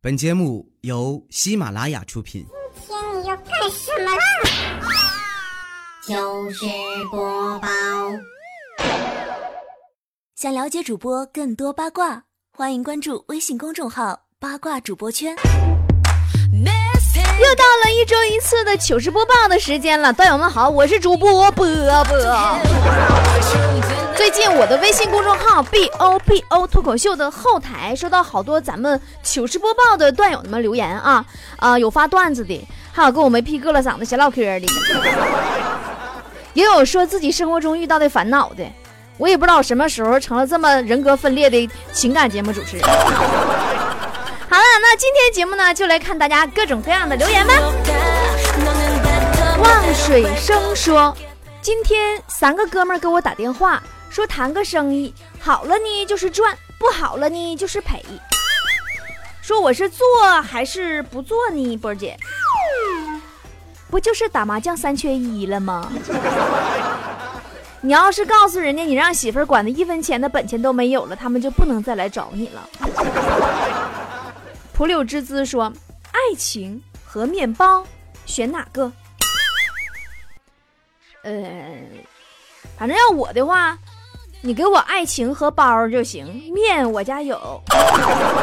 本节目由喜马拉雅出品。今天你要干什么啦？糗事播报。想了解主播更多八卦，欢迎关注微信公众号“八卦主播圈”。又到了一周一次的糗事播报的时间了，段友们好，我是主播波波。最近我的微信公众号 “b o b o” 脱口秀的后台收到好多咱们糗事播报的段友们留言啊啊，有发段子的，还有跟我没屁疙瘩嗓子闲唠嗑的，也有说自己生活中遇到的烦恼的。我也不知道什么时候成了这么人格分裂的情感节目主持人。好了，那今天节目呢，就来看大家各种各样的留言吧。望水生说，今天三个哥们儿给我打电话。说谈个生意好了呢就是赚，不好了呢就是赔。说我是做还是不做呢？波姐，不就是打麻将三缺一了吗？你要是告诉人家你让媳妇儿管的一分钱的本钱都没有了，他们就不能再来找你了。蒲柳之姿说：“爱情和面包，选哪个？”呃，反正要我的话。你给我爱情和包就行，面我家有，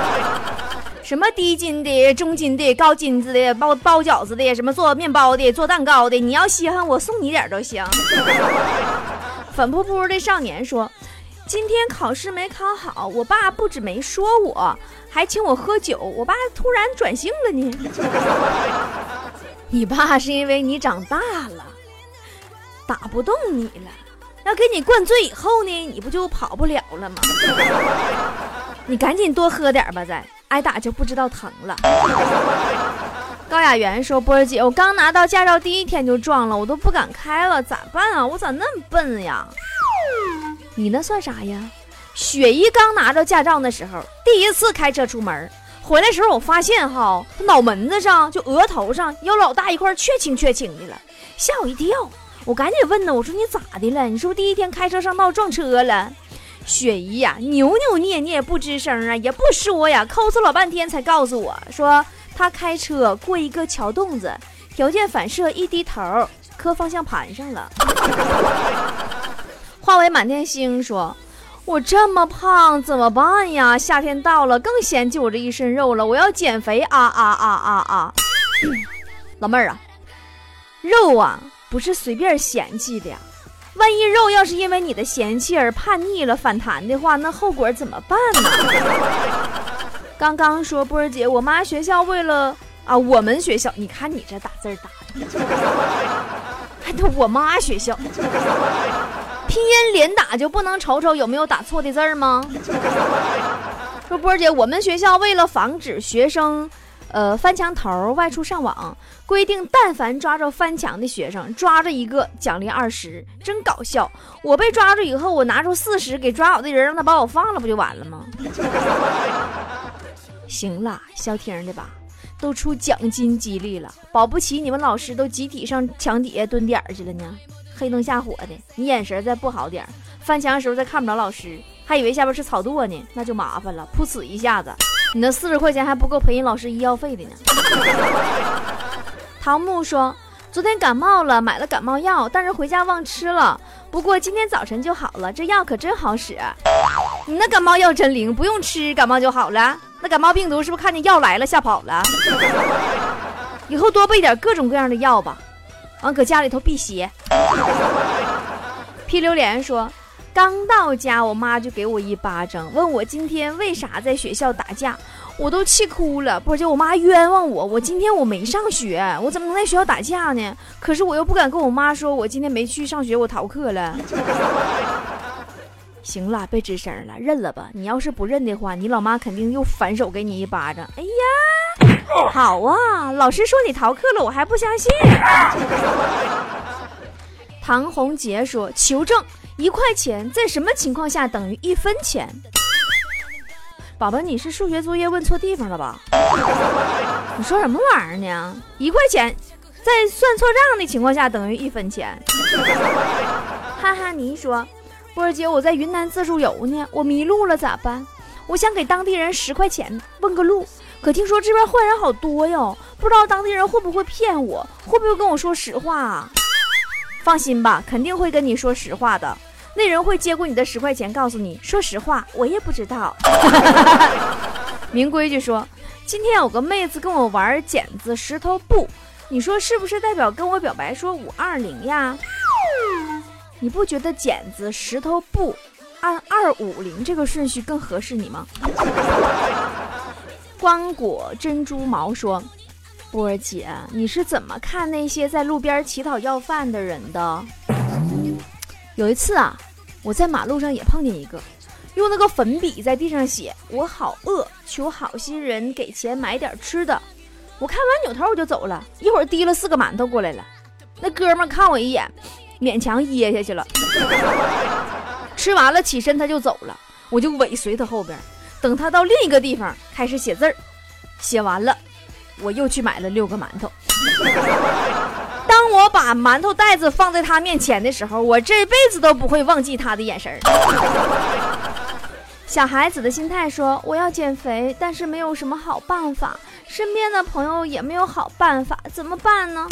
什么低筋的、中筋的、高筋子的，包包饺子的，什么做面包的、做蛋糕的，你要稀罕我送你点都行。粉扑扑的少年说：“今天考试没考好，我爸不止没说我，还请我喝酒。我爸突然转性了呢。你爸是因为你长大了，打不动你了。”要给你灌醉以后呢，你不就跑不了了吗？你赶紧多喝点吧，再挨打就不知道疼了。高雅媛说：“波儿姐，我刚拿到驾照第一天就撞了，我都不敢开了，咋办啊？我咋那么笨呀？”你那算啥呀？雪姨刚拿着驾照的时候，第一次开车出门，回来时候我发现哈，脑门子上就额头上有老大一块缺青缺青的了，吓我一跳。我赶紧问呢，我说你咋的了？你是不是第一天开车上道撞车了？雪姨呀，扭扭捏捏不吱声啊，也不说呀，抠搜老半天才告诉我说，他开车过一个桥洞子，条件反射一低头磕方向盘上了。化为满天星说：“我这么胖怎么办呀？夏天到了，更嫌弃我这一身肉了，我要减肥啊啊啊啊啊！老妹儿啊，肉啊。”不是随便嫌弃的呀，万一肉要是因为你的嫌弃而叛逆了反弹的话，那后果怎么办呢？刚刚说波儿姐，我妈学校为了啊，我们学校，你看你这打字打的，还都我妈学校，拼音连打就不能瞅瞅有没有打错的字吗？说波儿姐，我们学校为了防止学生。呃，翻墙头外出上网规定，但凡抓着翻墙的学生，抓着一个奖励二十，真搞笑。我被抓住以后，我拿出四十给抓我的人，让他把我放了，不就完了吗？行了，消停的吧，都出奖金激励了，保不齐你们老师都集体上墙底下蹲点去了呢。黑灯瞎火的，你眼神再不好点，翻墙的时候再看不着老师，还以为下边是草垛呢，那就麻烦了，噗呲一下子。你那四十块钱还不够赔人老师医药费的呢。唐木说，昨天感冒了，买了感冒药，但是回家忘吃了。不过今天早晨就好了，这药可真好使。你那感冒药真灵，不用吃感冒就好了。那感冒病毒是不是看见药来了吓跑了？以后多备点各种各样的药吧，完搁家里头辟邪。披榴莲说。刚到家，我妈就给我一巴掌，问我今天为啥在学校打架，我都气哭了。波姐，我妈冤枉我，我今天我没上学，我怎么能在学校打架呢？可是我又不敢跟我妈说，我今天没去上学，我逃课了。行了，别吱声了，认了吧。你要是不认的话，你老妈肯定又反手给你一巴掌。哎呀，好啊，老师说你逃课了，我还不相信。唐红杰说求证。一块钱在什么情况下等于一分钱？宝宝，你是数学作业问错地方了吧？你说什么玩意儿呢？一块钱在算错账的情况下等于一分钱？哈哈，你说，波儿姐，我在云南自助游呢，我迷路了咋办？我想给当地人十块钱问个路，可听说这边坏人好多哟，不知道当地人会不会骗我，会不会跟我说实话啊？放心吧，肯定会跟你说实话的。那人会接过你的十块钱，告诉你说实话，我也不知道。明规矩说，今天有个妹子跟我玩剪子石头布，你说是不是代表跟我表白说五二零呀？你不觉得剪子石头布按二五零这个顺序更合适你吗？光果珍珠毛说：“波儿姐，你是怎么看那些在路边乞讨要饭的人的？” 有一次啊，我在马路上也碰见一个，用那个粉笔在地上写“我好饿，求好心人给钱买点吃的”。我看完扭头我就走了，一会儿提了四个馒头过来了。那哥们看我一眼，勉强噎下去了。吃完了起身他就走了，我就尾随他后边，等他到另一个地方开始写字儿。写完了，我又去买了六个馒头。当我把馒头袋子放在他面前的时候，我这辈子都不会忘记他的眼神。小孩子的心态说：“我要减肥，但是没有什么好办法，身边的朋友也没有好办法，怎么办呢？”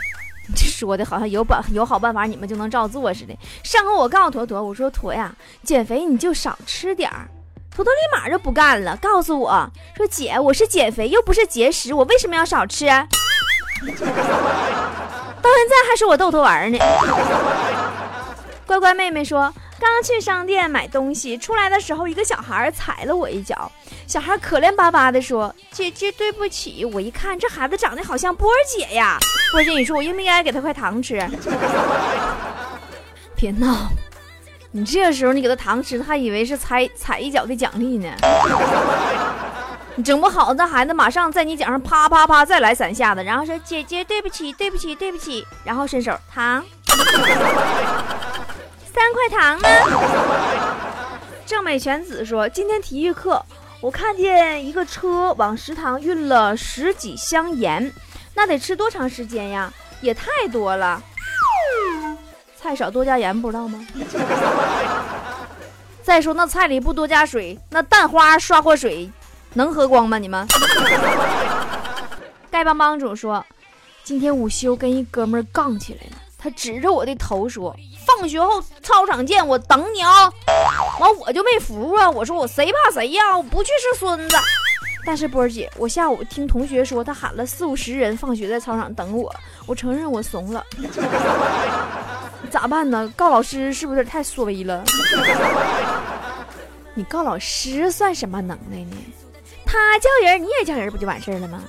这说的好像有办有好办法，你们就能照做似的。上回我告诉坨坨，我说坨呀，减肥你就少吃点儿。坨坨立马就不干了，告诉我说：“姐，我是减肥，又不是节食，我为什么要少吃？” 到现在还说我逗他玩呢。乖乖妹妹说，刚去商店买东西，出来的时候一个小孩踩了我一脚，小孩可怜巴巴的说：“姐姐对不起。”我一看这孩子长得好像波儿姐呀，波儿姐，你说我应不应该给他块糖吃？别闹，你这时候你给他糖吃，他还以为是踩踩一脚的奖励呢。你整不好，那孩子马上在你脚上啪啪啪再来三下子，然后说：“姐姐，对不起，对不起，对不起。”然后伸手糖，三块糖呢。郑美全子说：“今天体育课，我看见一个车往食堂运了十几箱盐，那得吃多长时间呀？也太多了。菜少多加盐，不知道吗？再说那菜里不多加水，那蛋花刷过水。”能喝光吗？你们？丐帮帮主说，今天午休跟一哥们儿杠起来了，他指着我的头说：“放学后操场见，我等你啊！”完我就没服啊，我说我谁怕谁呀，我不去是孙子。但是波儿姐，我下午听同学说他喊了四五十人放学在操场等我，我承认我怂了。咋办呢？告老师是不是太缩微了？你告老师算什么能耐呢？他叫人，你也叫人，不就完事儿了吗？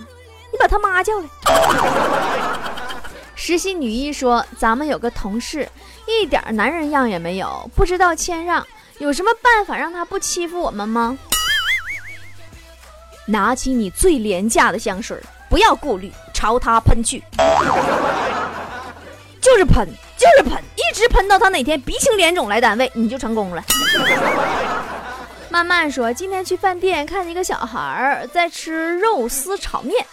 你把他妈叫来。实习女一说：“咱们有个同事，一点男人样也没有，不知道谦让，有什么办法让他不欺负我们吗？”拿起你最廉价的香水，不要顾虑，朝他喷去，就是喷，就是喷，一直喷到他哪天鼻青脸肿来单位，你就成功了。慢慢说，今天去饭店看见一个小孩儿在吃肉丝炒面，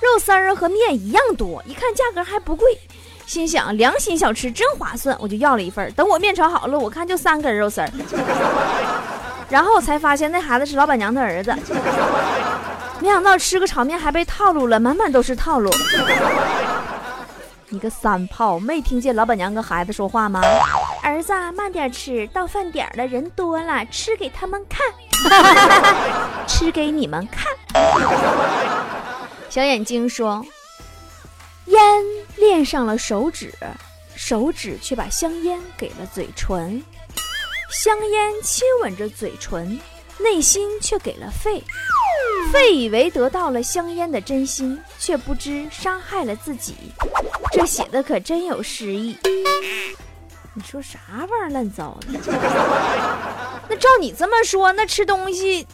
肉丝儿和面一样多，一看价格还不贵，心想良心小吃真划算，我就要了一份。等我面炒好了，我看就三根肉丝儿，然后才发现那孩子是老板娘的儿子。没想到吃个炒面还被套路了，满满都是套路。你个三炮，没听见老板娘跟孩子说话吗？儿子，慢点吃，到饭点了，人多了，吃给他们看，吃给你们看。小眼睛说：“烟恋上了手指，手指却把香烟给了嘴唇，香烟亲吻着嘴唇，内心却给了肺。肺以为得到了香烟的真心，却不知伤害了自己。”这写的可真有诗意。你说啥玩意儿乱糟的？那照你这么说，那吃东西，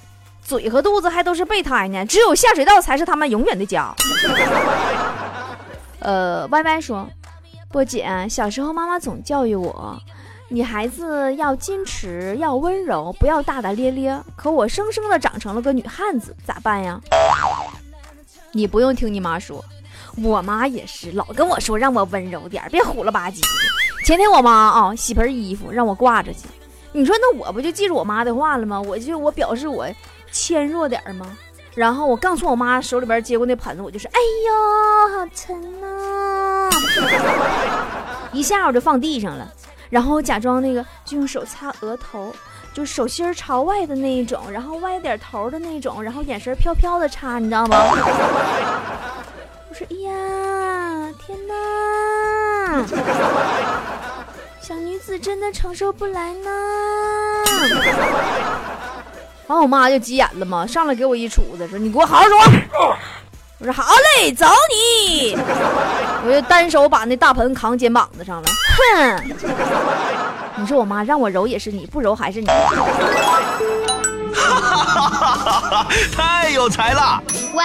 嘴和肚子还都是备胎呢，只有下水道才是他们永远的家。呃歪歪说，波姐，小时候妈妈总教育我，女孩子要矜持，要温柔，不要大大咧咧。可我生生的长成了个女汉子，咋办呀？你不用听你妈说。我妈也是老跟我说让我温柔点别虎了吧唧。前天我妈啊洗盆衣服让我挂着去，你说那我不就记住我妈的话了吗？我就我表示我纤弱点吗？然后我刚从我妈手里边接过那盆子，我就说：“哎呀，好沉呐！”一下我就放地上了，然后假装那个就用手擦额头，就手心朝外的那一种，然后歪点头的那种，然后眼神飘飘的擦，你知道吗？我说：“哎呀，天哪！小女子真的承受不来呢。”完，我妈就急眼了嘛，上来给我一杵子，说：“你给我好好说。”我说：“好嘞，走你！”我就单手把那大盆扛肩膀子上了。哼！你说我妈让我揉也是你，不揉还是你。哈哈哈哈哈！太有才了！喂，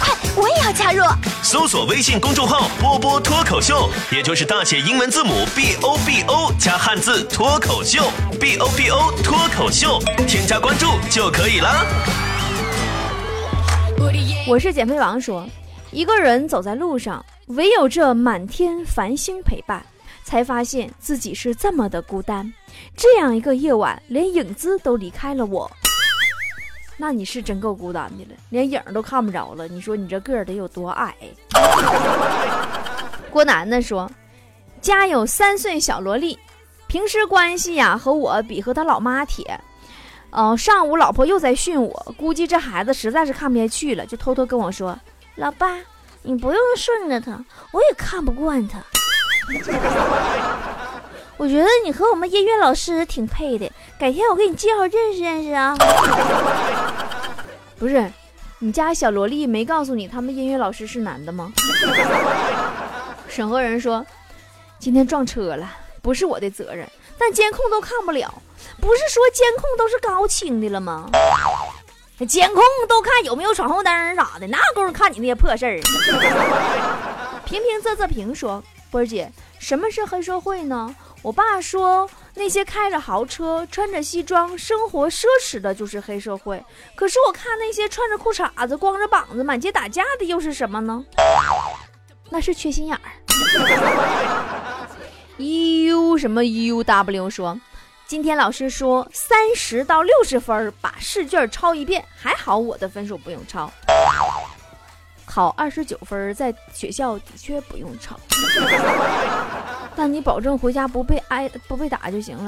快，我也要加入。搜索微信公众号“波波脱口秀”，也就是大写英文字母 B O B O 加汉字“脱口秀 ”，B O B O 脱口秀，添加关注就可以了。我是减肥王说，一个人走在路上，唯有这满天繁星陪伴，才发现自己是这么的孤单。这样一个夜晚，连影子都离开了我。那你是真够孤单的了，连影都看不着了。你说你这个儿得有多矮？郭楠楠说：“家有三岁小萝莉，平时关系呀和我比和他老妈铁。嗯，上午老婆又在训我，估计这孩子实在是看不下去了，就偷偷跟我说：‘老爸，你不用顺着他，我也看不惯他。’我觉得你和我们音乐老师挺配的，改天我给你介绍认识认识啊。不是，你家小萝莉没告诉你他们音乐老师是男的吗？审核人说，今天撞车了，不是我的责任，但监控都看不了。不是说监控都是高清的了吗？监控都看有没有闯红灯啥的，哪有功夫看你那些破事儿？平平仄仄平说，波儿姐，什么是黑社会呢？我爸说，那些开着豪车、穿着西装、生活奢侈的，就是黑社会。可是我看那些穿着裤衩子、光着膀子、满街打架的，又是什么呢？那是缺心眼儿。U 什么 U W 说，今天老师说三十到六十分把试卷抄一遍，还好我的分数不用抄。考二十九分，在学校的确不用抄，但你保证回家不被挨不被打就行了。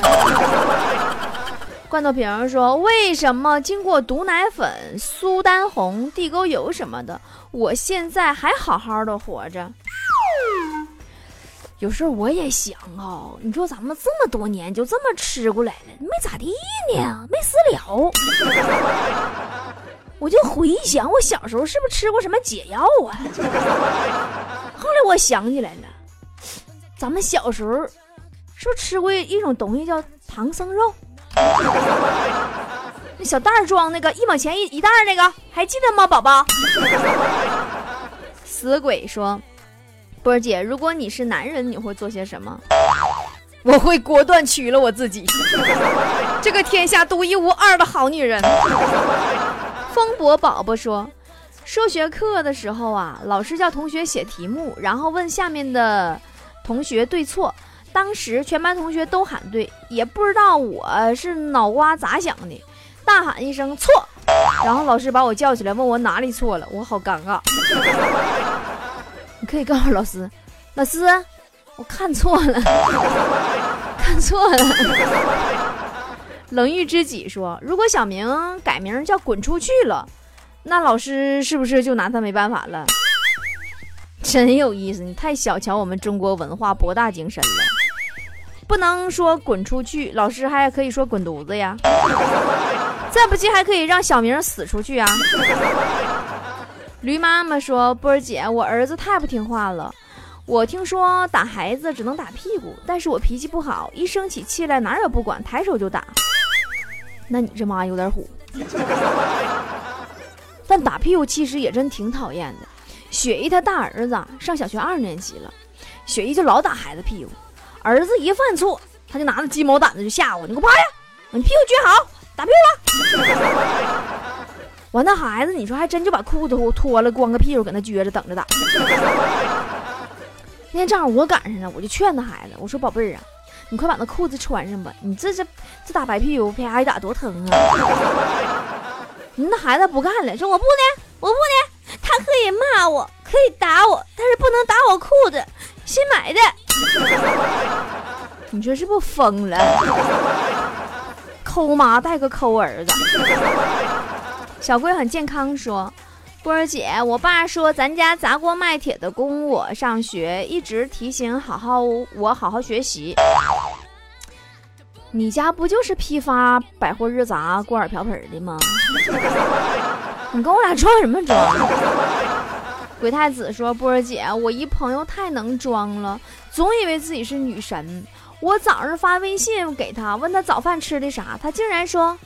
罐头瓶说：“为什么经过毒奶粉、苏丹红、地沟油什么的，我现在还好好的活着？”有时候我也想啊，你说咱们这么多年就这么吃过来了，没咋地呢，没死了。我就回想我小时候是不是吃过什么解药啊？后来我想起来了，咱们小时候是不是吃过一种东西叫唐僧肉？那小袋装那个一毛钱一一袋那个，还记得吗，宝宝？死鬼说：“波儿姐，如果你是男人，你会做些什么？”我会果断娶了我自己，这个天下独一无二的好女人。风博宝宝说，数学课的时候啊，老师叫同学写题目，然后问下面的同学对错。当时全班同学都喊对，也不知道我是脑瓜咋想的，大喊一声错，然后老师把我叫起来，问我哪里错了，我好尴尬。你可以告诉老师，老师，我看错了，看错了。冷遇知己说：“如果小明改名叫滚出去了，那老师是不是就拿他没办法了？”真有意思，你太小瞧我们中国文化博大精深了。不能说滚出去，老师还可以说滚犊子呀。再不济还可以让小明死出去啊。驴妈妈说：“波儿姐，我儿子太不听话了。我听说打孩子只能打屁股，但是我脾气不好，一生起气来哪儿也不管，抬手就打。”那你这妈有点虎，但打屁股其实也真挺讨厌的。雪姨她大儿子上小学二年级了，雪姨就老打孩子屁股，儿子一犯错，他就拿着鸡毛掸子就吓我，你给我趴下，你屁股撅好，打屁股了。完，那孩子你说还真就把裤子脱了，光个屁股搁那撅着等着打。那天正好我赶上了，我就劝那孩子，我说宝贝儿啊，你快把那裤子穿上吧，你这这这打白屁股，啪一打多疼啊！你那孩子不干了，说我不呢，我不呢，他可以骂我，可以打我，但是不能打我裤子，新买的。你说是不疯了？抠妈带个抠儿子。小龟很健康说。波儿姐，我爸说咱家砸锅卖铁的供我上学，一直提醒好好我好好学习。你家不就是批发百货日杂、锅碗瓢盆的吗？你跟我俩装什么装？鬼太子说：“波儿姐，我一朋友太能装了，总以为自己是女神。我早上发微信给他，问他早饭吃的啥，他竟然说。”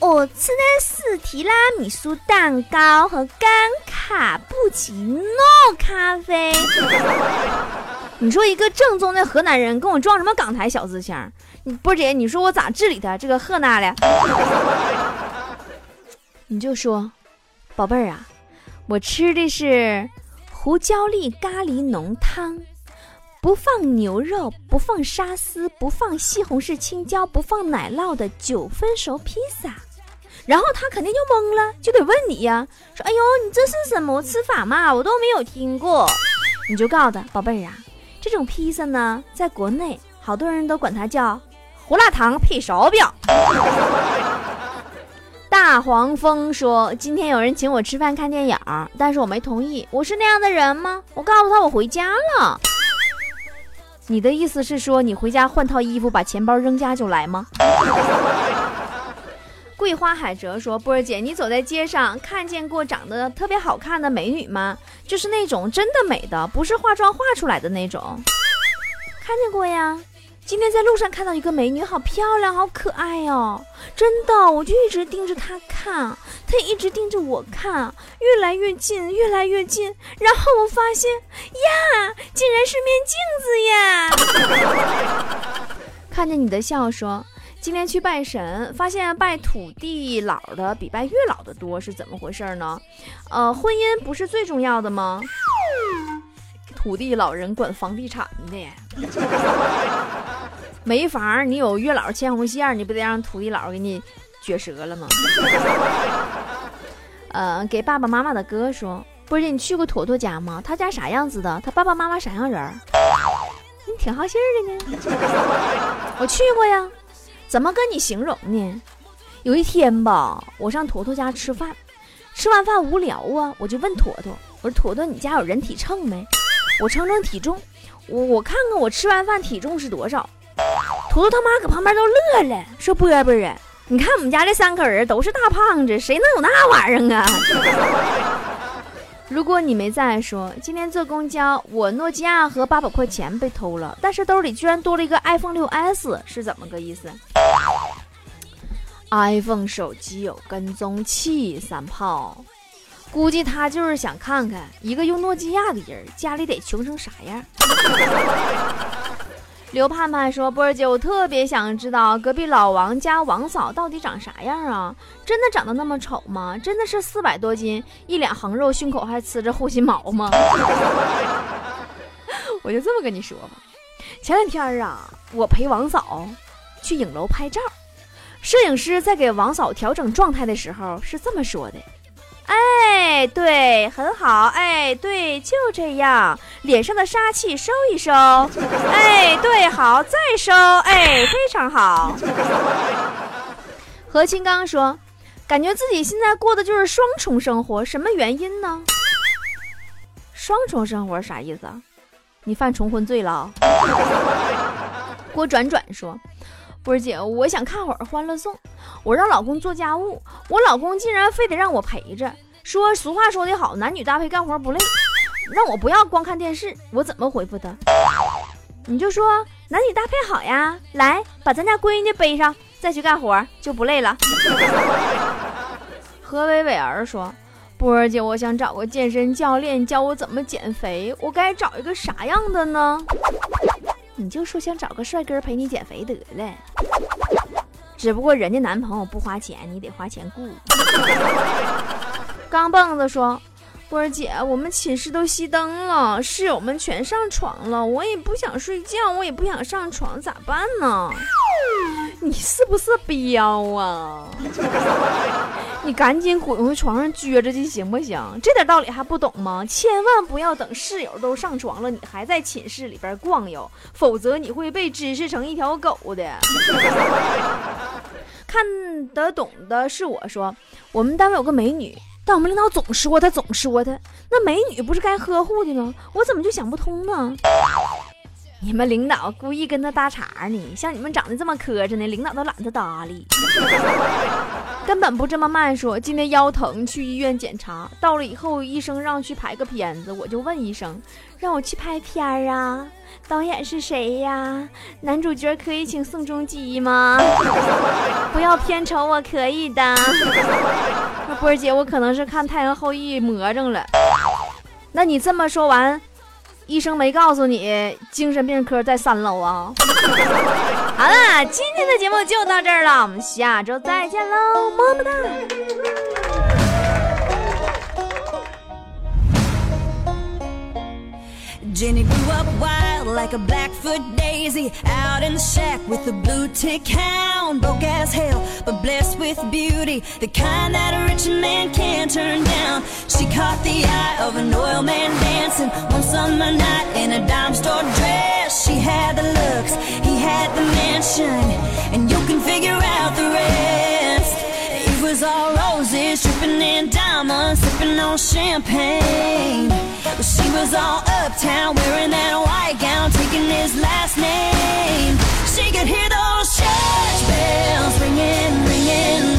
我吃的是提拉米苏蛋糕和干卡布奇诺咖啡。你说一个正宗的河南人跟我装什么港台小资腔？你波姐，你说我咋治理他这个河南的？你就说，宝贝儿啊，我吃的是胡椒粒咖喱浓汤，不放牛肉，不放沙司，不放西红柿青椒，不放奶酪的九分熟披萨。然后他肯定就懵了，就得问你呀，说：“哎呦，你这是什么吃法嘛？我都没有听过。”你就告诉他，宝贝儿啊，这种披萨呢，在国内好多人都管它叫胡辣汤配手表。大黄蜂说：“今天有人请我吃饭看电影，但是我没同意。我是那样的人吗？我告诉他我回家了。你的意思是说你回家换套衣服，把钱包扔家就来吗？”桂花海蜇说：“波儿姐，你走在街上看见过长得特别好看的美女吗？就是那种真的美的，不是化妆画出来的那种。看见过呀。今天在路上看到一个美女，好漂亮，好可爱哦！真的，我就一直盯着她看，她也一直盯着我看，越来越近，越来越近。然后我发现，呀，竟然是面镜子呀！看见你的笑说。”今天去拜神，发现拜土地老的比拜月老的多，是怎么回事呢？呃，婚姻不是最重要的吗？土地老人管房地产的，没房你有月老牵红线，你不得让土地佬给你撅折了吗？呃，给爸爸妈妈的哥说，不是你去过坨坨家吗？他家啥样子的？他爸爸妈妈啥样人？你挺好信的呢。我去过呀。怎么跟你形容呢？有一天吧，我上坨坨家吃饭，吃完饭无聊啊，我就问坨坨：“我说坨坨，你家有人体秤没？我称称体重，我我看看我吃完饭体重是多少。”坨坨他妈搁旁边都乐了，说：“波波啊，你看我们家这三口人都是大胖子，谁能有那玩意儿啊？” 如果你没在说，今天坐公交，我诺基亚和八百块钱被偷了，但是兜里居然多了一个 iPhone 六 S，是怎么个意思？iPhone 手机有跟踪器，三炮，估计他就是想看看一个用诺基亚的人家里得穷成啥样。刘盼盼说：“波儿姐，我特别想知道隔壁老王家王嫂到底长啥样啊？真的长得那么丑吗？真的是四百多斤，一脸横肉，胸口还呲着护心毛吗？” 我就这么跟你说吧，前两天啊，我陪王嫂去影楼拍照，摄影师在给王嫂调整状态的时候是这么说的。哎，对，很好。哎，对，就这样，脸上的杀气收一收。哎，对，好，再收。哎，非常好。何清刚说：“感觉自己现在过的就是双重生活，什么原因呢？双重生活啥意思啊？你犯重婚罪了？”郭转转说：“波儿姐，我想看会儿《欢乐颂》。”我让老公做家务，我老公竟然非得让我陪着，说俗话说得好，男女搭配干活不累，让我不要光看电视。我怎么回复他？你就说男女搭配好呀，来把咱家闺女背上，再去干活就不累了。何伟伟儿说：“波儿姐，我想找个健身教练教我怎么减肥，我该找一个啥样的呢？你就说想找个帅哥陪你减肥得了，只不过人家男朋友不花钱，你得花钱雇。钢蹦子说。波儿姐，我们寝室都熄灯了，室友们全上床了，我也不想睡觉，我也不想上床，咋办呢？你是不是彪啊？你赶紧滚回床上撅着去，行不行？这点道理还不懂吗？千万不要等室友都上床了，你还在寝室里边逛悠，否则你会被指示成一条狗的。看得懂的是我说，我们单位有个美女。但我们领导总说她，总说她，那美女不是该呵护的吗？我怎么就想不通呢？你们领导故意跟他搭茬呢？像你们长得这么磕碜呢，领导都懒得搭理。根本不这么慢说。今天腰疼，去医院检查，到了以后医生让去拍个片子，我就问医生，让我去拍片儿啊？导演是谁呀？男主角可以请宋仲基吗？不要片酬，我可以的。波儿姐，我可能是看《太阳后裔》魔怔了。那你这么说完，医生没告诉你精神病科在三楼啊？好了，今天的节目就到这儿了，我们下周再见喽，么么哒。Jenny grew up wild like a Blackfoot daisy out in the shack with a blue tick hound. Broke as hell, but blessed with beauty, the kind that a rich man can't turn down. She caught the eye of an oil man dancing one summer night in a dime store dress. she had the looks, he had the mansion, and you can figure out the rest. It was all roses, dripping in diamonds, sipping on champagne. She was all uptown, wearing that white gown, taking his last name. She could hear those church bells ringing, ringing,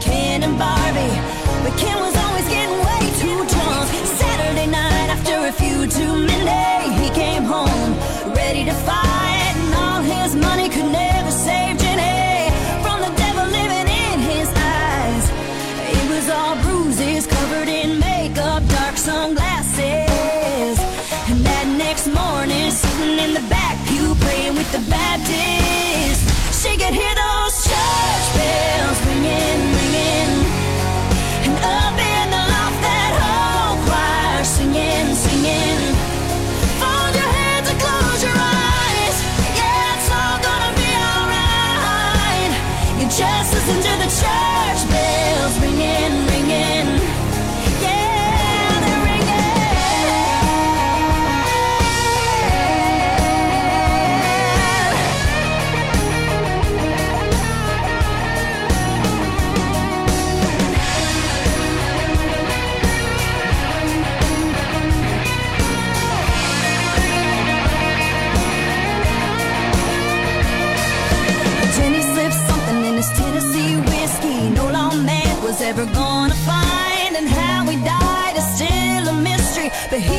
Ken and Barbie, but Ken was always getting way too drunk. Saturday night after a few too many, he came home ready to fight, that we're gonna find and how we died is still a mystery. But he